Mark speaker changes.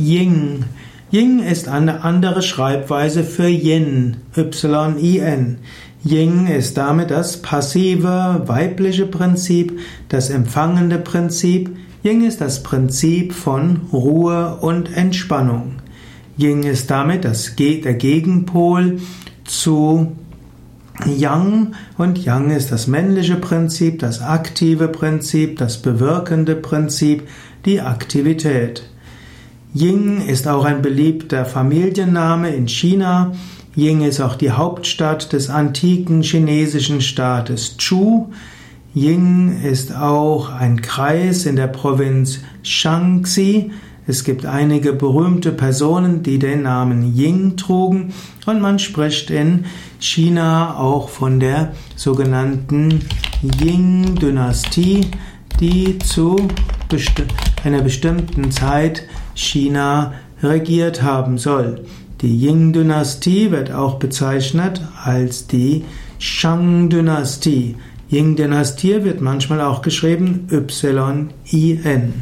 Speaker 1: Ying. Ying ist eine andere Schreibweise für Yin, Y-I-N. Ying ist damit das passive weibliche Prinzip, das empfangende Prinzip. Ying ist das Prinzip von Ruhe und Entspannung. Ying ist damit das, der Gegenpol zu Yang und Yang ist das männliche Prinzip, das aktive Prinzip, das bewirkende Prinzip, die Aktivität. Ying ist auch ein beliebter Familienname in China. Ying ist auch die Hauptstadt des antiken chinesischen Staates Chu. Ying ist auch ein Kreis in der Provinz Shaanxi. Es gibt einige berühmte Personen, die den Namen Ying trugen und man spricht in China auch von der sogenannten Ying-Dynastie, die zu einer bestimmten Zeit China regiert haben soll. Die Ying-Dynastie wird auch bezeichnet als die Shang-Dynastie. Ying-Dynastie wird manchmal auch geschrieben Y-I-N.